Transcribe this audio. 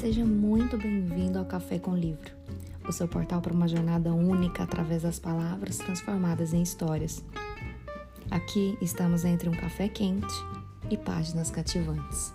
Seja muito bem-vindo ao Café com Livro, o seu portal para uma jornada única através das palavras transformadas em histórias. Aqui estamos entre um café quente e páginas cativantes.